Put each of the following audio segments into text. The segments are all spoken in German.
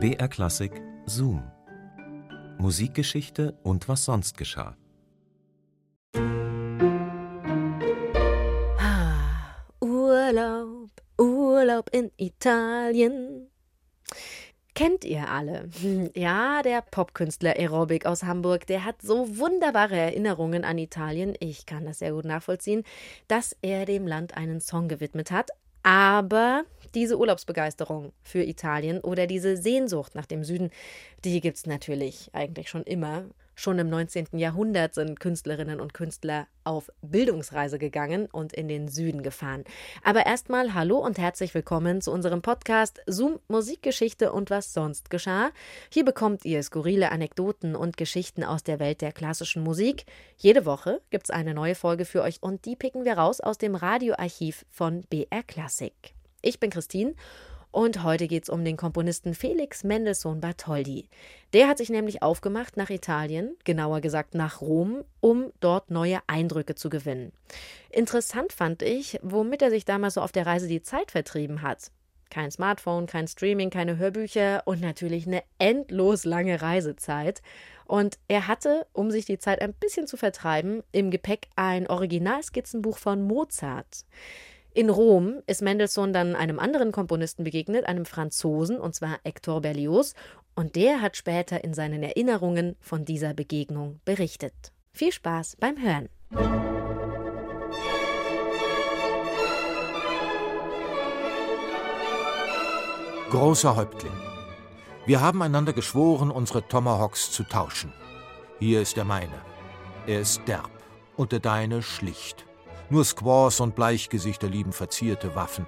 BR Klassik Zoom. Musikgeschichte und was sonst geschah. Ah, Urlaub, Urlaub in Italien. Kennt ihr alle? Hm, Ja, der Popkünstler Aerobic aus Hamburg, der hat so wunderbare Erinnerungen an Italien, ich kann das sehr gut nachvollziehen, dass er dem Land einen Song gewidmet hat. Aber diese Urlaubsbegeisterung für Italien oder diese Sehnsucht nach dem Süden, die gibt's natürlich eigentlich schon immer. Schon im 19. Jahrhundert sind Künstlerinnen und Künstler auf Bildungsreise gegangen und in den Süden gefahren. Aber erstmal hallo und herzlich willkommen zu unserem Podcast Zoom Musikgeschichte und was sonst geschah. Hier bekommt ihr skurrile Anekdoten und Geschichten aus der Welt der klassischen Musik. Jede Woche gibt's eine neue Folge für euch und die picken wir raus aus dem Radioarchiv von BR Classic. Ich bin Christine und heute geht es um den Komponisten Felix Mendelssohn Bartholdy. Der hat sich nämlich aufgemacht nach Italien, genauer gesagt nach Rom, um dort neue Eindrücke zu gewinnen. Interessant fand ich, womit er sich damals so auf der Reise die Zeit vertrieben hat. Kein Smartphone, kein Streaming, keine Hörbücher und natürlich eine endlos lange Reisezeit. Und er hatte, um sich die Zeit ein bisschen zu vertreiben, im Gepäck ein Originalskizzenbuch von Mozart. In Rom ist Mendelssohn dann einem anderen Komponisten begegnet, einem Franzosen, und zwar Hector Berlioz, und der hat später in seinen Erinnerungen von dieser Begegnung berichtet. Viel Spaß beim Hören. Großer Häuptling, wir haben einander geschworen, unsere Tomahawks zu tauschen. Hier ist der meine. Er ist derb und der deine schlicht. Nur Squaws und Bleichgesichter lieben verzierte Waffen.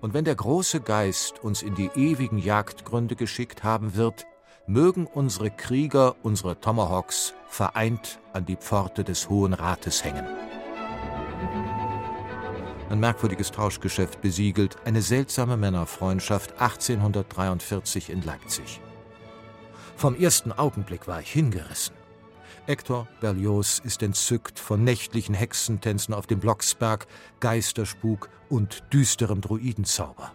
Und wenn der große Geist uns in die ewigen Jagdgründe geschickt haben wird, mögen unsere Krieger unsere Tomahawks vereint an die Pforte des Hohen Rates hängen. Ein merkwürdiges Tauschgeschäft besiegelt eine seltsame Männerfreundschaft 1843 in Leipzig. Vom ersten Augenblick war ich hingerissen. Hector Berlioz ist entzückt von nächtlichen Hexentänzen auf dem Blocksberg, Geisterspuk und düsterem Druidenzauber.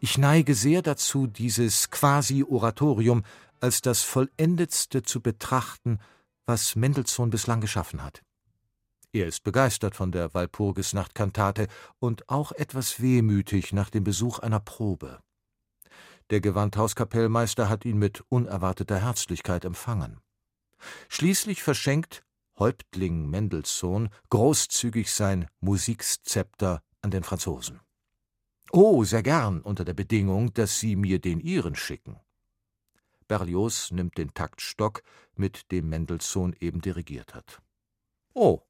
Ich neige sehr dazu, dieses Quasi-Oratorium als das vollendetste zu betrachten, was Mendelssohn bislang geschaffen hat. Er ist begeistert von der Walpurgisnachtkantate und auch etwas wehmütig nach dem Besuch einer Probe. Der Gewandhauskapellmeister hat ihn mit unerwarteter Herzlichkeit empfangen. Schließlich verschenkt Häuptling Mendelssohn großzügig sein Musikszepter an den Franzosen. Oh, sehr gern, unter der Bedingung, dass Sie mir den Ihren schicken. Berlioz nimmt den Taktstock, mit dem Mendelssohn eben dirigiert hat. Oh,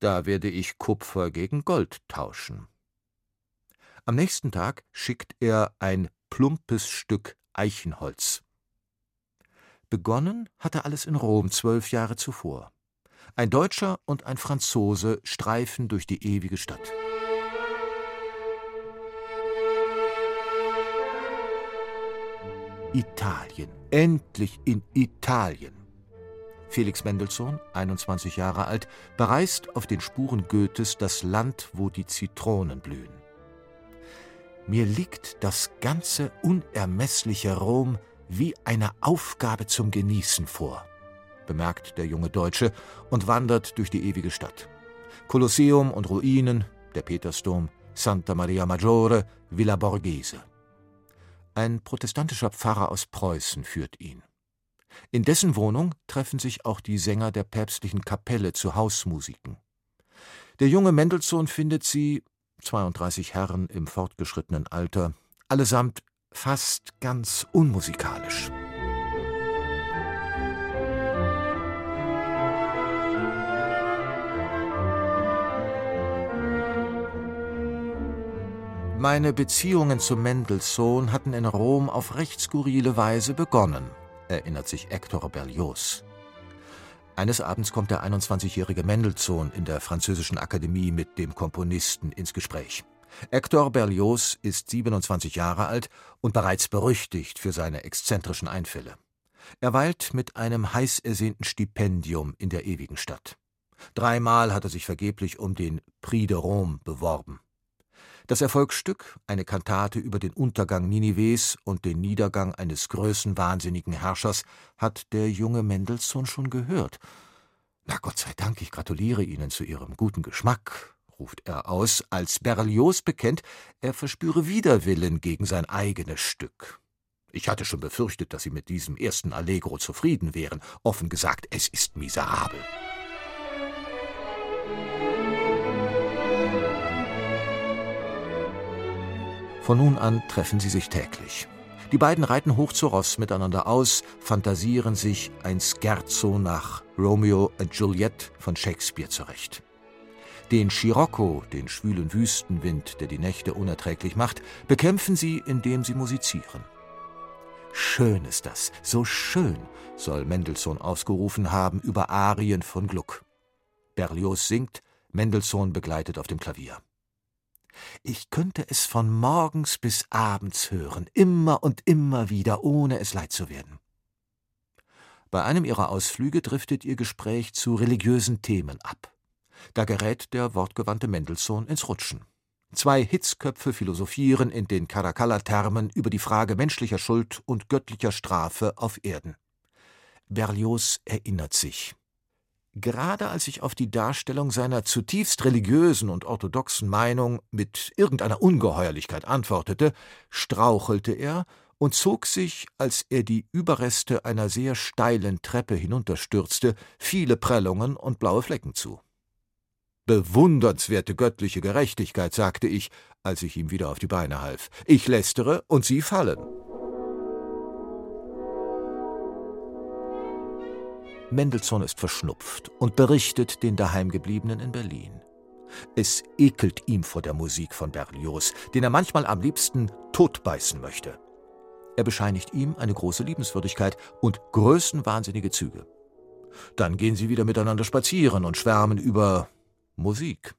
da werde ich Kupfer gegen Gold tauschen. Am nächsten Tag schickt er ein plumpes Stück Eichenholz. Begonnen hatte alles in Rom zwölf Jahre zuvor. Ein Deutscher und ein Franzose streifen durch die ewige Stadt. Italien, endlich in Italien. Felix Mendelssohn, 21 Jahre alt, bereist auf den Spuren Goethes das Land, wo die Zitronen blühen. Mir liegt das ganze unermessliche Rom wie eine Aufgabe zum Genießen vor, bemerkt der junge Deutsche und wandert durch die ewige Stadt. Kolosseum und Ruinen, der Petersdom, Santa Maria Maggiore, Villa Borghese. Ein protestantischer Pfarrer aus Preußen führt ihn. In dessen Wohnung treffen sich auch die Sänger der päpstlichen Kapelle zu Hausmusiken. Der junge Mendelssohn findet sie, 32 Herren im fortgeschrittenen Alter, allesamt fast ganz unmusikalisch. Meine Beziehungen zu Mendelssohn hatten in Rom auf recht skurrile Weise begonnen, erinnert sich Hector Berlioz. Eines Abends kommt der 21-jährige Mendelssohn in der Französischen Akademie mit dem Komponisten ins Gespräch. Hector Berlioz ist 27 Jahre alt und bereits berüchtigt für seine exzentrischen Einfälle. Er weilt mit einem heiß ersehnten Stipendium in der ewigen Stadt. Dreimal hat er sich vergeblich um den Prix de Rome beworben. Das Erfolgsstück, eine Kantate über den Untergang Ninives und den Niedergang eines größenwahnsinnigen Herrschers, hat der junge Mendelssohn schon gehört. Na Gott sei Dank, ich gratuliere Ihnen zu Ihrem guten Geschmack, ruft er aus, als Berlioz bekennt, er verspüre Widerwillen gegen sein eigenes Stück. Ich hatte schon befürchtet, dass Sie mit diesem ersten Allegro zufrieden wären. Offen gesagt, es ist miserabel. Von nun an treffen sie sich täglich. Die beiden reiten hoch zu Ross miteinander aus, fantasieren sich ein Scherzo nach Romeo und Juliette von Shakespeare zurecht. Den Scirocco, den schwülen Wüstenwind, der die Nächte unerträglich macht, bekämpfen sie, indem sie musizieren. Schön ist das, so schön, soll Mendelssohn ausgerufen haben über Arien von Gluck. Berlioz singt, Mendelssohn begleitet auf dem Klavier. Ich könnte es von morgens bis abends hören, immer und immer wieder, ohne es leid zu werden. Bei einem ihrer Ausflüge driftet ihr Gespräch zu religiösen Themen ab. Da gerät der wortgewandte Mendelssohn ins Rutschen. Zwei Hitzköpfe philosophieren in den Caracalla-Thermen über die Frage menschlicher Schuld und göttlicher Strafe auf Erden. Berlioz erinnert sich. Gerade als ich auf die Darstellung seiner zutiefst religiösen und orthodoxen Meinung mit irgendeiner Ungeheuerlichkeit antwortete, strauchelte er und zog sich, als er die Überreste einer sehr steilen Treppe hinunterstürzte, viele Prellungen und blaue Flecken zu. Bewundernswerte göttliche Gerechtigkeit, sagte ich, als ich ihm wieder auf die Beine half. Ich lästere und Sie fallen. Mendelssohn ist verschnupft und berichtet den Daheimgebliebenen in Berlin. Es ekelt ihm vor der Musik von Berlioz, den er manchmal am liebsten totbeißen möchte. Er bescheinigt ihm eine große Liebenswürdigkeit und größenwahnsinnige Züge. Dann gehen sie wieder miteinander spazieren und schwärmen über Musik.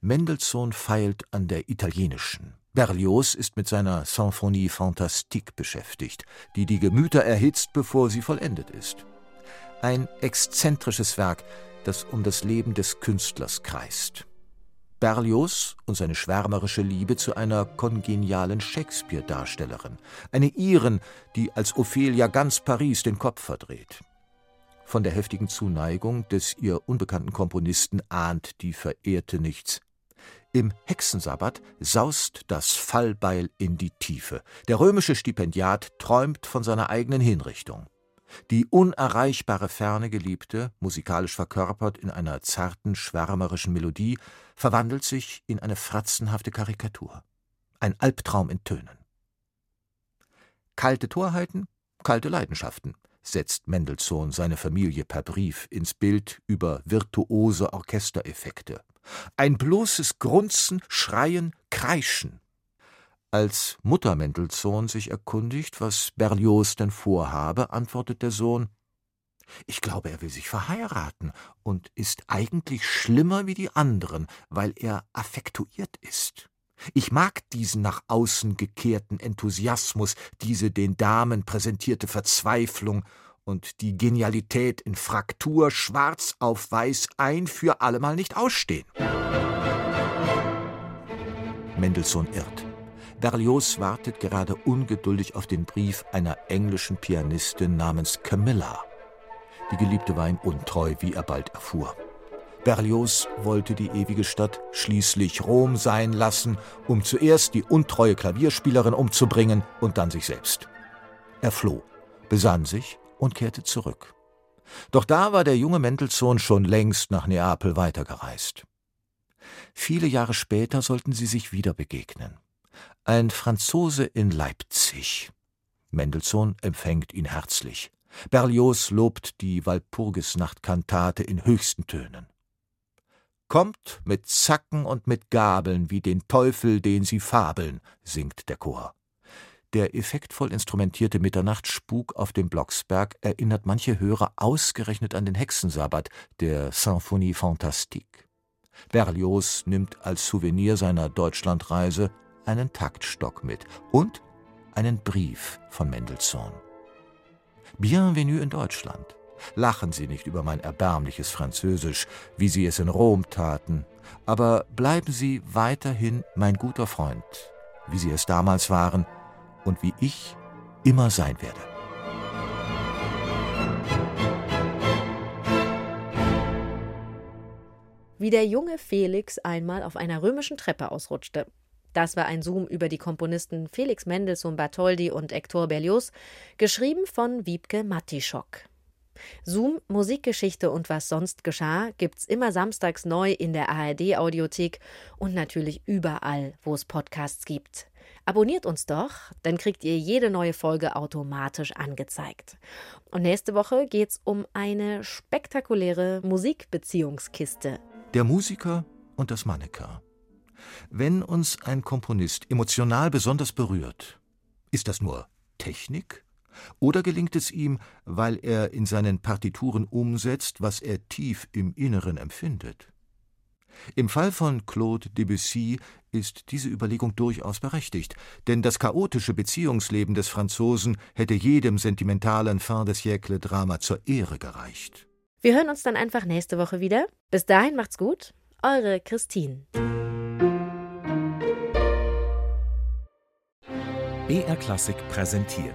Mendelssohn feilt an der italienischen. Berlioz ist mit seiner Symphonie Fantastique beschäftigt, die die Gemüter erhitzt, bevor sie vollendet ist. Ein exzentrisches Werk, das um das Leben des Künstlers kreist. Berlioz und seine schwärmerische Liebe zu einer kongenialen Shakespeare-Darstellerin, eine Iren, die als Ophelia ganz Paris den Kopf verdreht. Von der heftigen Zuneigung des ihr unbekannten Komponisten ahnt die Verehrte nichts. Im Hexensabbat saust das Fallbeil in die Tiefe. Der römische Stipendiat träumt von seiner eigenen Hinrichtung. Die unerreichbare ferne Geliebte, musikalisch verkörpert in einer zarten, schwärmerischen Melodie, verwandelt sich in eine fratzenhafte Karikatur. Ein Albtraum in Tönen. Kalte Torheiten, kalte Leidenschaften setzt Mendelssohn seine Familie per Brief ins Bild über virtuose Orchestereffekte. Ein bloßes Grunzen, Schreien, Kreischen. Als Mutter Mendelssohn sich erkundigt, was Berlioz denn vorhabe, antwortet der Sohn Ich glaube, er will sich verheiraten und ist eigentlich schlimmer wie die anderen, weil er affektuiert ist. Ich mag diesen nach außen gekehrten Enthusiasmus, diese den Damen präsentierte Verzweiflung und die Genialität in Fraktur schwarz auf weiß ein für allemal nicht ausstehen. Mendelssohn irrt. Berlioz wartet gerade ungeduldig auf den Brief einer englischen Pianistin namens Camilla. Die Geliebte war ihm untreu, wie er bald erfuhr. Berlioz wollte die ewige Stadt schließlich Rom sein lassen, um zuerst die untreue Klavierspielerin umzubringen und dann sich selbst. Er floh, besann sich und kehrte zurück. Doch da war der junge Mendelssohn schon längst nach Neapel weitergereist. Viele Jahre später sollten sie sich wieder begegnen. Ein Franzose in Leipzig. Mendelssohn empfängt ihn herzlich. Berlioz lobt die Walpurgisnachtkantate in höchsten Tönen. Kommt mit Zacken und mit Gabeln wie den Teufel, den sie fabeln, singt der Chor. Der effektvoll instrumentierte Mitternachtsspuk auf dem Blocksberg erinnert manche Hörer ausgerechnet an den Hexensabbat der Symphonie Fantastique. Berlioz nimmt als Souvenir seiner Deutschlandreise einen Taktstock mit und einen Brief von Mendelssohn. Bienvenue in Deutschland. Lachen Sie nicht über mein erbärmliches Französisch, wie Sie es in Rom taten, aber bleiben Sie weiterhin mein guter Freund, wie Sie es damals waren und wie ich immer sein werde. Wie der junge Felix einmal auf einer römischen Treppe ausrutschte. Das war ein Zoom über die Komponisten Felix Mendelssohn Bartholdy und Hector Berlioz, geschrieben von Wiebke Mattischok. Zoom, Musikgeschichte und was sonst geschah, gibt's immer samstags neu in der ARD Audiothek und natürlich überall, wo es Podcasts gibt. Abonniert uns doch, dann kriegt ihr jede neue Folge automatisch angezeigt. Und nächste Woche geht's um eine spektakuläre Musikbeziehungskiste. Der Musiker und das Mannequin. Wenn uns ein Komponist emotional besonders berührt, ist das nur Technik? Oder gelingt es ihm, weil er in seinen Partituren umsetzt, was er tief im Inneren empfindet? Im Fall von Claude Debussy ist diese Überlegung durchaus berechtigt, denn das chaotische Beziehungsleben des Franzosen hätte jedem sentimentalen Fin de siècle Drama zur Ehre gereicht. Wir hören uns dann einfach nächste Woche wieder. Bis dahin macht's gut. Eure Christine. BR Klassik präsentiert.